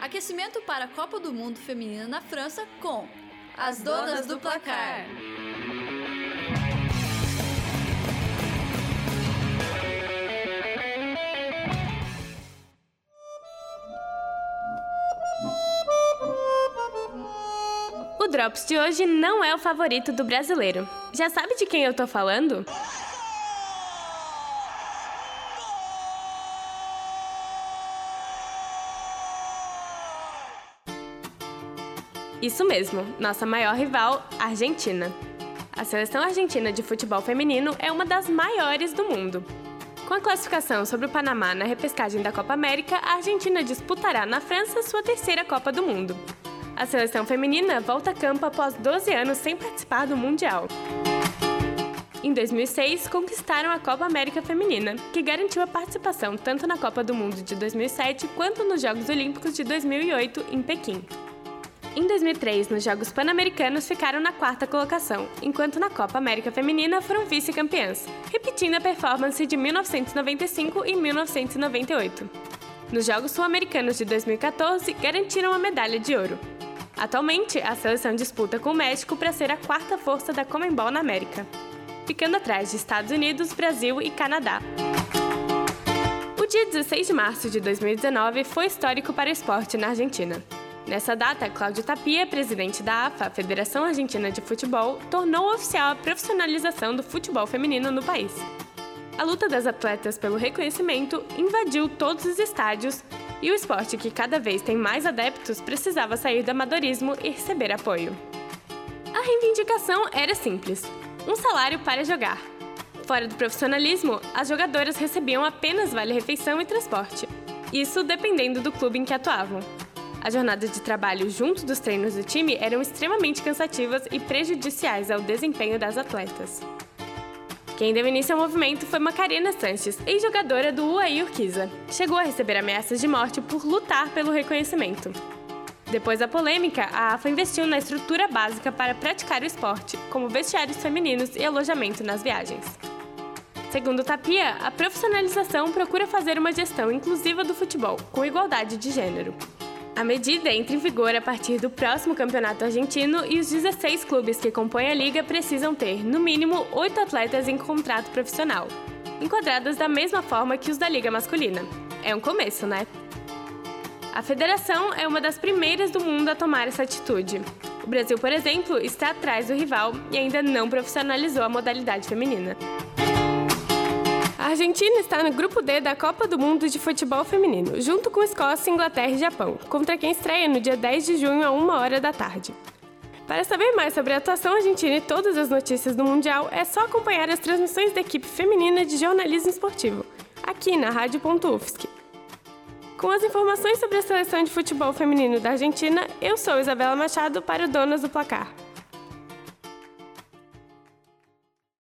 Aquecimento para a Copa do Mundo Feminina na França com as donas do placar. O Drops de hoje não é o favorito do brasileiro. Já sabe de quem eu tô falando? Isso mesmo, nossa maior rival, Argentina. A seleção argentina de futebol feminino é uma das maiores do mundo. Com a classificação sobre o Panamá na repescagem da Copa América, a Argentina disputará na França sua terceira Copa do Mundo. A seleção feminina volta a campo após 12 anos sem participar do Mundial. Em 2006, conquistaram a Copa América Feminina, que garantiu a participação tanto na Copa do Mundo de 2007 quanto nos Jogos Olímpicos de 2008 em Pequim. Em 2003, nos Jogos Pan-Americanos ficaram na quarta colocação, enquanto na Copa América Feminina foram vice-campeãs, repetindo a performance de 1995 e 1998. Nos Jogos Sul-Americanos de 2014, garantiram a medalha de ouro. Atualmente, a seleção disputa com o México para ser a quarta força da Comembol na América, ficando atrás de Estados Unidos, Brasil e Canadá. O dia 16 de março de 2019 foi histórico para o esporte na Argentina. Nessa data, Cláudio Tapia, presidente da AFA, Federação Argentina de Futebol, tornou oficial a profissionalização do futebol feminino no país. A luta das atletas pelo reconhecimento invadiu todos os estádios e o esporte, que cada vez tem mais adeptos, precisava sair do amadorismo e receber apoio. A reivindicação era simples: um salário para jogar. Fora do profissionalismo, as jogadoras recebiam apenas vale-refeição e transporte. Isso dependendo do clube em que atuavam. As jornadas de trabalho junto dos treinos do time eram extremamente cansativas e prejudiciais ao desempenho das atletas. Quem deu início ao movimento foi Macarena Sanches, ex-jogadora do UAI Urquiza. Chegou a receber ameaças de morte por lutar pelo reconhecimento. Depois da polêmica, a AFA investiu na estrutura básica para praticar o esporte, como vestiários femininos e alojamento nas viagens. Segundo Tapia, a profissionalização procura fazer uma gestão inclusiva do futebol, com igualdade de gênero. A medida entra em vigor a partir do próximo campeonato argentino e os 16 clubes que compõem a liga precisam ter, no mínimo, oito atletas em contrato profissional, enquadradas da mesma forma que os da liga masculina. É um começo, né? A federação é uma das primeiras do mundo a tomar essa atitude. O Brasil, por exemplo, está atrás do rival e ainda não profissionalizou a modalidade feminina. A Argentina está no grupo D da Copa do Mundo de Futebol Feminino, junto com Escócia, Inglaterra e Japão, contra quem estreia no dia 10 de junho a 1 hora da tarde. Para saber mais sobre a atuação argentina e todas as notícias do Mundial, é só acompanhar as transmissões da equipe feminina de jornalismo esportivo, aqui na Rádio.UFSC. Com as informações sobre a seleção de futebol feminino da Argentina, eu sou Isabela Machado para o Donas do Placar.